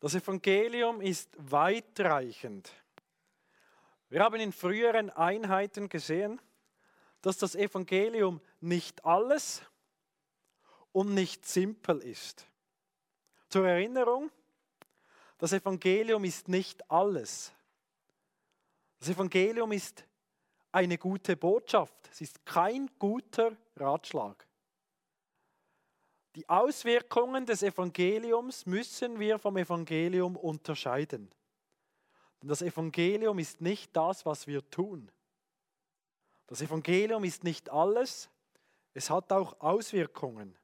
Das Evangelium ist weitreichend. Wir haben in früheren Einheiten gesehen, dass das Evangelium nicht alles und nicht simpel ist. Zur Erinnerung, das Evangelium ist nicht alles. Das Evangelium ist eine gute Botschaft. Es ist kein guter Ratschlag. Die Auswirkungen des Evangeliums müssen wir vom Evangelium unterscheiden. Denn das Evangelium ist nicht das, was wir tun. Das Evangelium ist nicht alles, es hat auch Auswirkungen.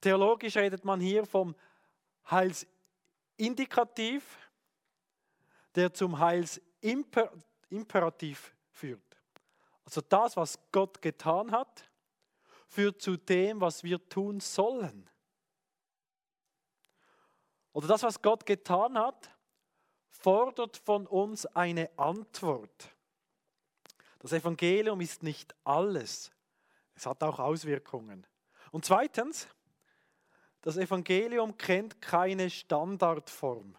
Theologisch redet man hier vom Heilsindikativ, der zum Heilsimperativ führt. Also das, was Gott getan hat, führt zu dem, was wir tun sollen. Oder das, was Gott getan hat, fordert von uns eine Antwort. Das Evangelium ist nicht alles. Es hat auch Auswirkungen. Und zweitens, das Evangelium kennt keine Standardform.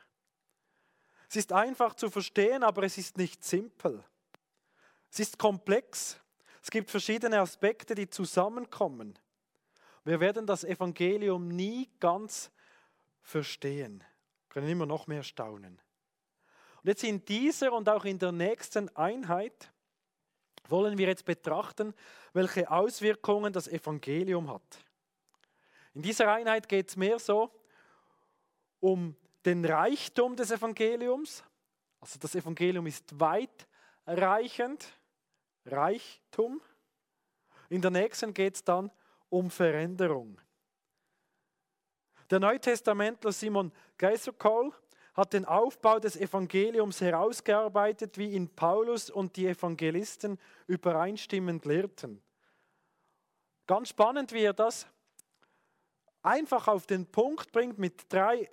Es ist einfach zu verstehen, aber es ist nicht simpel. Es ist komplex es gibt verschiedene Aspekte, die zusammenkommen. Wir werden das Evangelium nie ganz verstehen, können immer noch mehr staunen. Und jetzt in dieser und auch in der nächsten Einheit wollen wir jetzt betrachten, welche Auswirkungen das Evangelium hat. In dieser Einheit geht es mehr so um den Reichtum des Evangeliums. Also das Evangelium ist weitreichend Reichtum. In der nächsten geht es dann um Veränderung. Der Neutestamentler Simon Geiserkohl hat den Aufbau des Evangeliums herausgearbeitet, wie ihn Paulus und die Evangelisten übereinstimmend lehrten. Ganz spannend, wie er das einfach auf den Punkt bringt mit drei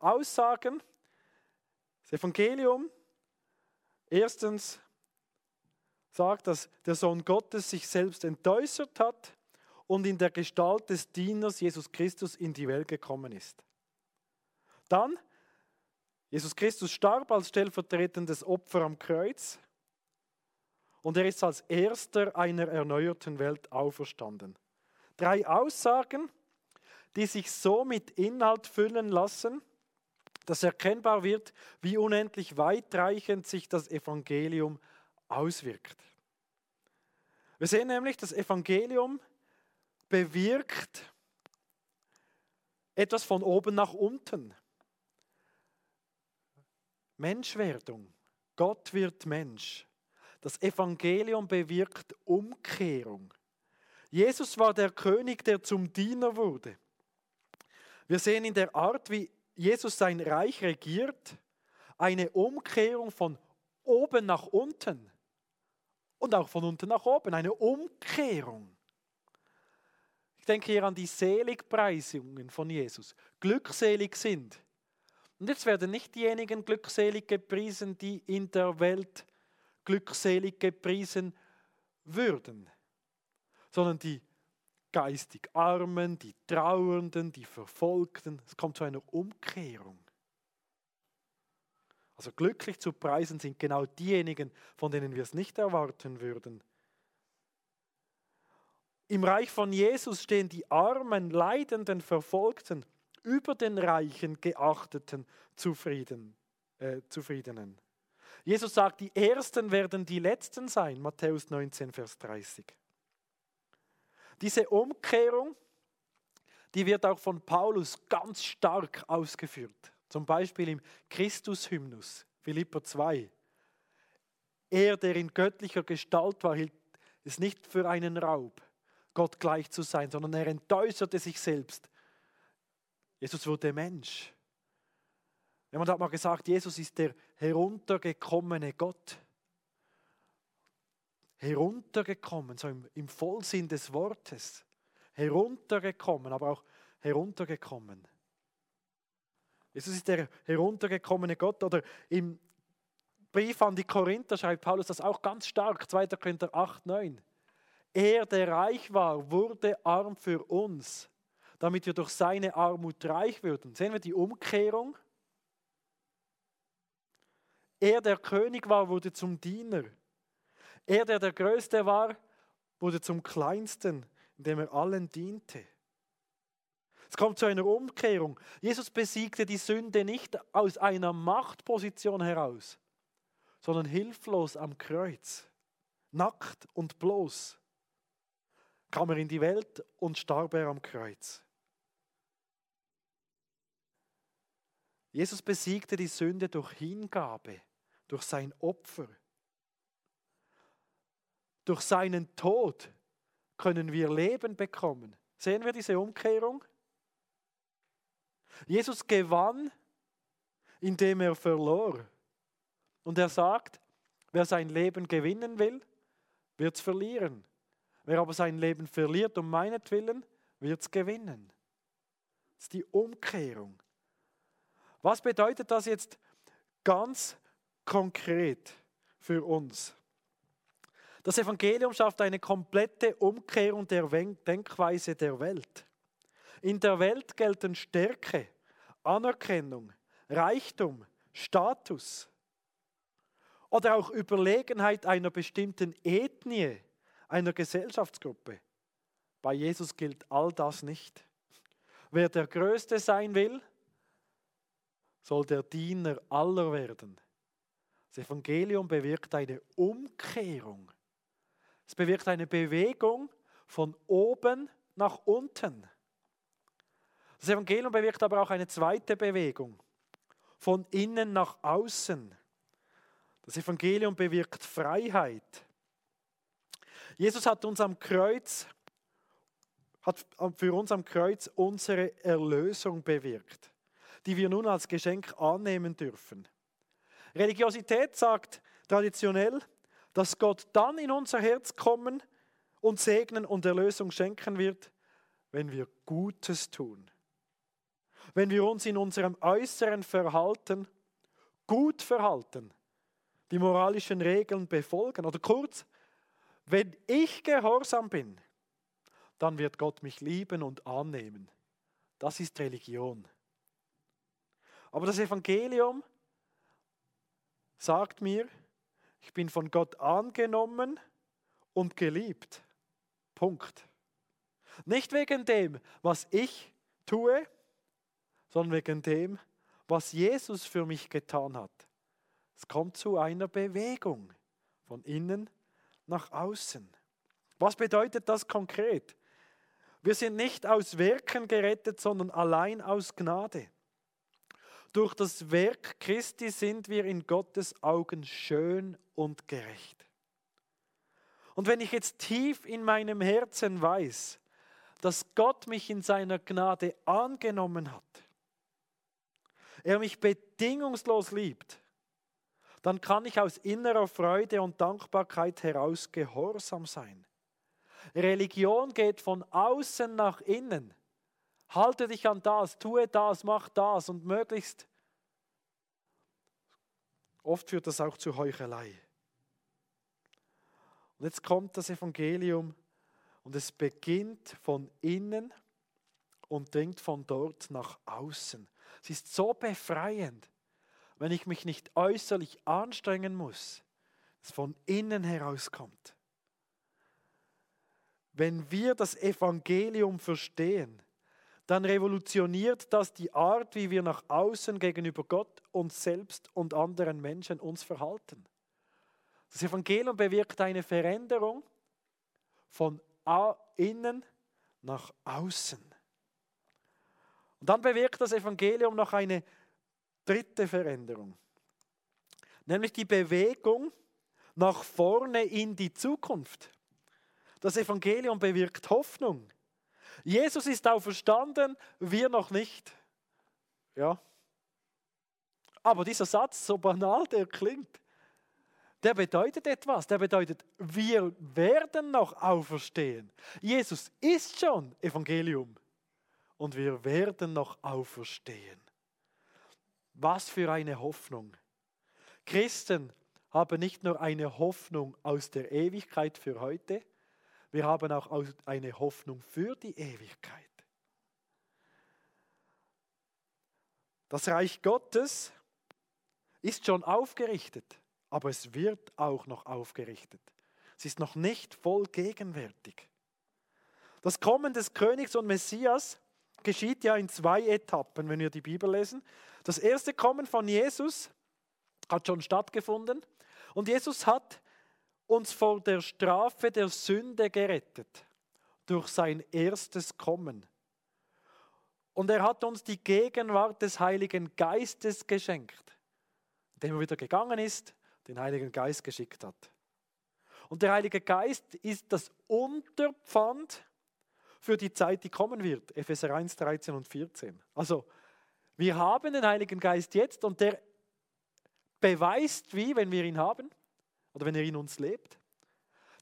Aussagen. Das Evangelium, erstens sagt, dass der Sohn Gottes sich selbst entäußert hat und in der Gestalt des Dieners Jesus Christus in die Welt gekommen ist. Dann, Jesus Christus starb als stellvertretendes Opfer am Kreuz und er ist als erster einer erneuerten Welt auferstanden. Drei Aussagen, die sich so mit Inhalt füllen lassen, dass erkennbar wird, wie unendlich weitreichend sich das Evangelium auswirkt. Wir sehen nämlich, das Evangelium bewirkt etwas von oben nach unten. Menschwerdung. Gott wird Mensch. Das Evangelium bewirkt Umkehrung. Jesus war der König, der zum Diener wurde. Wir sehen in der Art, wie Jesus sein Reich regiert, eine Umkehrung von oben nach unten und auch von unten nach oben, eine Umkehrung. Ich denke hier an die Seligpreisungen von Jesus. Glückselig sind. Und jetzt werden nicht diejenigen glückselig gepriesen, die in der Welt glückselig gepriesen würden, sondern die geistig Armen, die Trauernden, die Verfolgten. Es kommt zu einer Umkehrung. Also glücklich zu preisen sind genau diejenigen, von denen wir es nicht erwarten würden. Im Reich von Jesus stehen die armen, leidenden, verfolgten über den reichen, geachteten, zufrieden, äh, zufriedenen. Jesus sagt, die Ersten werden die Letzten sein, Matthäus 19, Vers 30. Diese Umkehrung, die wird auch von Paulus ganz stark ausgeführt. Zum Beispiel im Christus-Hymnus, Philippa 2. Er, der in göttlicher Gestalt war, hielt es nicht für einen Raub, Gott gleich zu sein, sondern er entäußerte sich selbst. Jesus wurde Mensch. Jemand hat mal gesagt, Jesus ist der heruntergekommene Gott. Heruntergekommen, so im, im Vollsinn des Wortes. Heruntergekommen, aber auch heruntergekommen. Jesus ist der heruntergekommene Gott. Oder im Brief an die Korinther schreibt Paulus das auch ganz stark, 2. Korinther 8, 9. Er, der reich war, wurde arm für uns, damit wir durch seine Armut reich würden. Sehen wir die Umkehrung? Er, der König war, wurde zum Diener. Er, der der Größte war, wurde zum Kleinsten, indem er allen diente. Es kommt zu einer Umkehrung. Jesus besiegte die Sünde nicht aus einer Machtposition heraus, sondern hilflos am Kreuz, nackt und bloß, kam er in die Welt und starb er am Kreuz. Jesus besiegte die Sünde durch Hingabe, durch sein Opfer. Durch seinen Tod können wir Leben bekommen. Sehen wir diese Umkehrung? Jesus gewann, indem er verlor. Und er sagt, wer sein Leben gewinnen will, wird es verlieren. Wer aber sein Leben verliert um meinetwillen, wird es gewinnen. Das ist die Umkehrung. Was bedeutet das jetzt ganz konkret für uns? Das Evangelium schafft eine komplette Umkehrung der Denkweise der Welt. In der Welt gelten Stärke, Anerkennung, Reichtum, Status oder auch Überlegenheit einer bestimmten Ethnie, einer Gesellschaftsgruppe. Bei Jesus gilt all das nicht. Wer der Größte sein will, soll der Diener aller werden. Das Evangelium bewirkt eine Umkehrung. Es bewirkt eine Bewegung von oben nach unten. Das Evangelium bewirkt aber auch eine zweite Bewegung, von innen nach außen. Das Evangelium bewirkt Freiheit. Jesus hat uns am Kreuz, hat für uns am Kreuz unsere Erlösung bewirkt, die wir nun als Geschenk annehmen dürfen. Religiosität sagt traditionell, dass Gott dann in unser Herz kommen und segnen und Erlösung schenken wird, wenn wir Gutes tun. Wenn wir uns in unserem äußeren Verhalten gut verhalten, die moralischen Regeln befolgen. Oder kurz, wenn ich gehorsam bin, dann wird Gott mich lieben und annehmen. Das ist Religion. Aber das Evangelium sagt mir, ich bin von Gott angenommen und geliebt. Punkt. Nicht wegen dem, was ich tue, sondern wegen dem, was Jesus für mich getan hat. Es kommt zu einer Bewegung von innen nach außen. Was bedeutet das konkret? Wir sind nicht aus Werken gerettet, sondern allein aus Gnade. Durch das Werk Christi sind wir in Gottes Augen schön und gerecht. Und wenn ich jetzt tief in meinem Herzen weiß, dass Gott mich in seiner Gnade angenommen hat, er mich bedingungslos liebt, dann kann ich aus innerer Freude und Dankbarkeit heraus gehorsam sein. Religion geht von außen nach innen. Halte dich an das, tue das, mach das und möglichst. Oft führt das auch zu Heuchelei. Und jetzt kommt das Evangelium und es beginnt von innen und dringt von dort nach außen. Es ist so befreiend wenn ich mich nicht äußerlich anstrengen muss, es von innen herauskommt. Wenn wir das Evangelium verstehen, dann revolutioniert das die Art, wie wir nach außen gegenüber Gott, uns selbst und anderen Menschen uns verhalten. Das Evangelium bewirkt eine Veränderung von innen nach außen. Und dann bewirkt das Evangelium noch eine dritte Veränderung, nämlich die Bewegung nach vorne in die Zukunft. Das Evangelium bewirkt Hoffnung. Jesus ist auferstanden, wir noch nicht. Ja. Aber dieser Satz, so banal der klingt, der bedeutet etwas. Der bedeutet, wir werden noch auferstehen. Jesus ist schon Evangelium und wir werden noch auferstehen. Was für eine Hoffnung. Christen haben nicht nur eine Hoffnung aus der Ewigkeit für heute, wir haben auch eine Hoffnung für die Ewigkeit. Das Reich Gottes ist schon aufgerichtet, aber es wird auch noch aufgerichtet. Es ist noch nicht voll gegenwärtig. Das Kommen des Königs und Messias geschieht ja in zwei Etappen, wenn wir die Bibel lesen. Das erste Kommen von Jesus hat schon stattgefunden und Jesus hat uns vor der Strafe der Sünde gerettet durch sein erstes Kommen. Und er hat uns die Gegenwart des Heiligen Geistes geschenkt, indem er wieder gegangen ist, den Heiligen Geist geschickt hat. Und der Heilige Geist ist das Unterpfand für die Zeit, die kommen wird. Epheser 1, 13 und 14. Also, wir haben den Heiligen Geist jetzt und der beweist, wie, wenn wir ihn haben oder wenn er in uns lebt,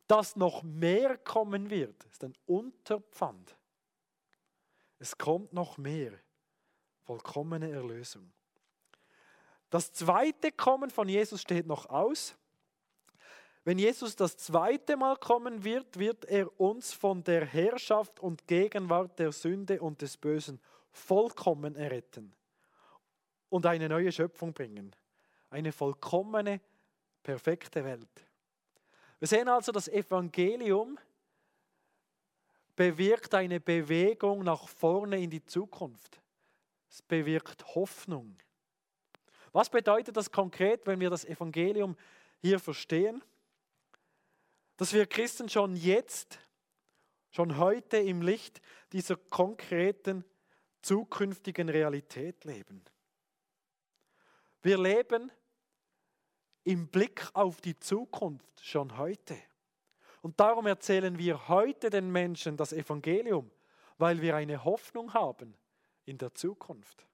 dass noch mehr kommen wird. Das ist ein Unterpfand. Es kommt noch mehr. Vollkommene Erlösung. Das zweite Kommen von Jesus steht noch aus. Wenn Jesus das zweite Mal kommen wird, wird er uns von der Herrschaft und Gegenwart der Sünde und des Bösen vollkommen erretten und eine neue Schöpfung bringen. Eine vollkommene, perfekte Welt. Wir sehen also, das Evangelium bewirkt eine Bewegung nach vorne in die Zukunft. Es bewirkt Hoffnung. Was bedeutet das konkret, wenn wir das Evangelium hier verstehen? Dass wir Christen schon jetzt, schon heute im Licht dieser konkreten zukünftigen Realität leben. Wir leben im Blick auf die Zukunft schon heute. Und darum erzählen wir heute den Menschen das Evangelium, weil wir eine Hoffnung haben in der Zukunft.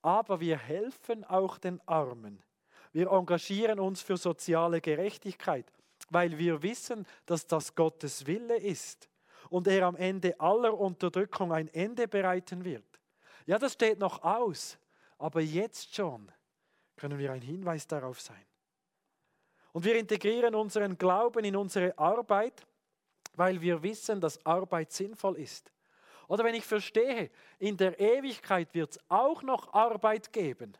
Aber wir helfen auch den Armen. Wir engagieren uns für soziale Gerechtigkeit, weil wir wissen, dass das Gottes Wille ist und er am Ende aller Unterdrückung ein Ende bereiten wird. Ja, das steht noch aus, aber jetzt schon können wir ein Hinweis darauf sein. Und wir integrieren unseren Glauben in unsere Arbeit, weil wir wissen, dass Arbeit sinnvoll ist. Oder wenn ich verstehe, in der Ewigkeit wird es auch noch Arbeit geben,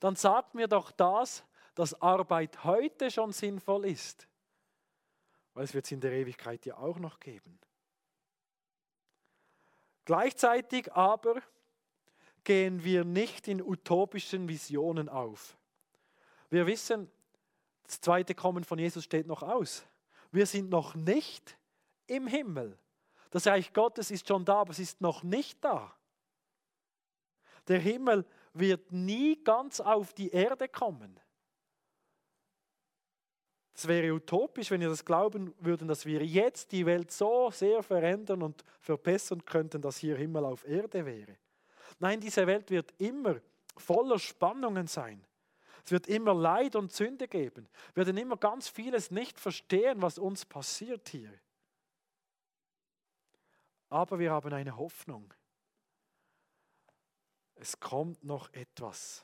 dann sagt mir doch das, dass Arbeit heute schon sinnvoll ist. Weil es wird es in der Ewigkeit ja auch noch geben. Gleichzeitig aber gehen wir nicht in utopischen Visionen auf. Wir wissen, das zweite Kommen von Jesus steht noch aus. Wir sind noch nicht im Himmel. Das Reich Gottes ist schon da, aber es ist noch nicht da. Der Himmel wird nie ganz auf die Erde kommen. Es wäre utopisch, wenn wir das glauben würden, dass wir jetzt die Welt so sehr verändern und verbessern könnten, dass hier Himmel auf Erde wäre. Nein, diese Welt wird immer voller Spannungen sein. Es wird immer Leid und Sünde geben. Wir werden immer ganz vieles nicht verstehen, was uns passiert hier. Aber wir haben eine Hoffnung. Es kommt noch etwas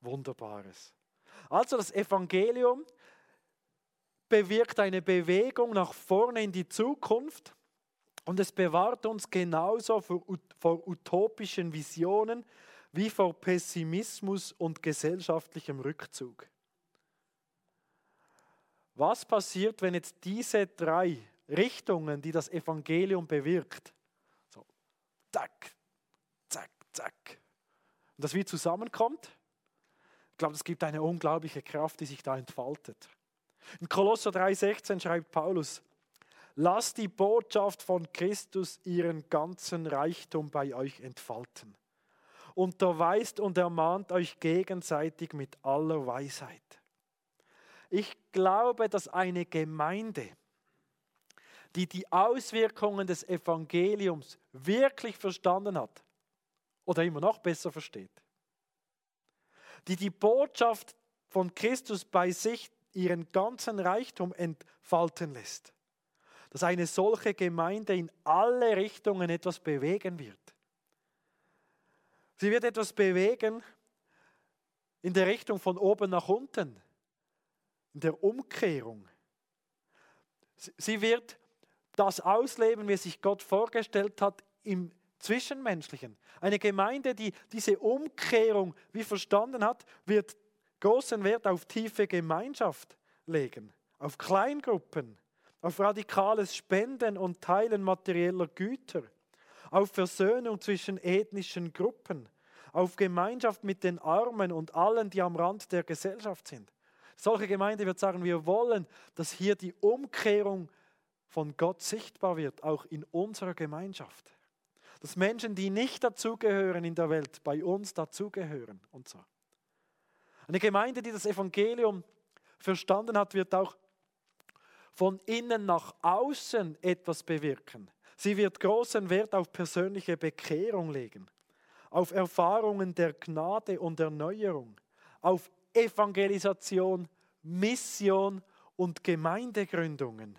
Wunderbares. Also das Evangelium bewirkt eine Bewegung nach vorne in die Zukunft und es bewahrt uns genauso vor, utopischen Visionen, wie vor Pessimismus und gesellschaftlichem Rückzug. Was passiert, wenn jetzt diese drei Richtungen, die das Evangelium bewirkt, so zack, zack, zack, und das wie zusammenkommt? Ich glaube, es gibt eine unglaubliche Kraft, die sich da entfaltet. In Kolosser 3,16 schreibt Paulus, lasst die Botschaft von Christus ihren ganzen Reichtum bei euch entfalten unterweist und ermahnt euch gegenseitig mit aller Weisheit. Ich glaube, dass eine Gemeinde, die die Auswirkungen des Evangeliums wirklich verstanden hat oder immer noch besser versteht, die die Botschaft von Christus bei sich ihren ganzen Reichtum entfalten lässt, dass eine solche Gemeinde in alle Richtungen etwas bewegen wird. Sie wird etwas bewegen in der Richtung von oben nach unten, in der Umkehrung. Sie wird das ausleben, wie sich Gott vorgestellt hat, im Zwischenmenschlichen. Eine Gemeinde, die diese Umkehrung wie verstanden hat, wird großen Wert auf tiefe Gemeinschaft legen, auf Kleingruppen, auf radikales Spenden und Teilen materieller Güter, auf Versöhnung zwischen ethnischen Gruppen, auf Gemeinschaft mit den Armen und allen, die am Rand der Gesellschaft sind. Solche Gemeinde wird sagen, wir wollen, dass hier die Umkehrung von Gott sichtbar wird, auch in unserer Gemeinschaft. Dass Menschen, die nicht dazugehören in der Welt, bei uns dazugehören und so. Eine Gemeinde, die das Evangelium verstanden hat, wird auch von innen nach außen etwas bewirken. Sie wird großen Wert auf persönliche Bekehrung legen, auf Erfahrungen der Gnade und Erneuerung, auf Evangelisation, Mission und Gemeindegründungen.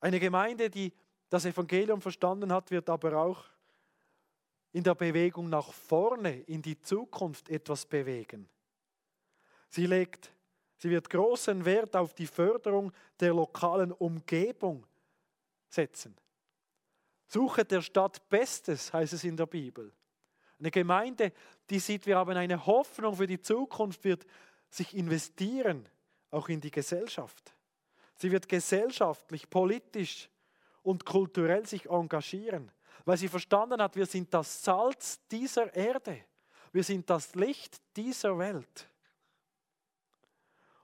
Eine Gemeinde, die das Evangelium verstanden hat, wird aber auch in der Bewegung nach vorne, in die Zukunft etwas bewegen. Sie legt, sie wird großen Wert auf die Förderung der lokalen Umgebung setzen. Suche der Stadt Bestes, heißt es in der Bibel. Eine Gemeinde, die sieht, wir haben eine Hoffnung für die Zukunft, wird sich investieren, auch in die Gesellschaft. Sie wird gesellschaftlich, politisch und kulturell sich engagieren weil sie verstanden hat, wir sind das Salz dieser Erde. Wir sind das Licht dieser Welt.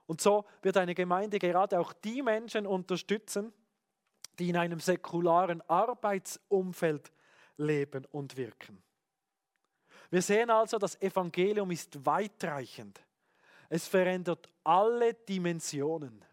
Und so wird eine Gemeinde gerade auch die Menschen unterstützen, die in einem säkularen Arbeitsumfeld leben und wirken. Wir sehen also, das Evangelium ist weitreichend. Es verändert alle Dimensionen.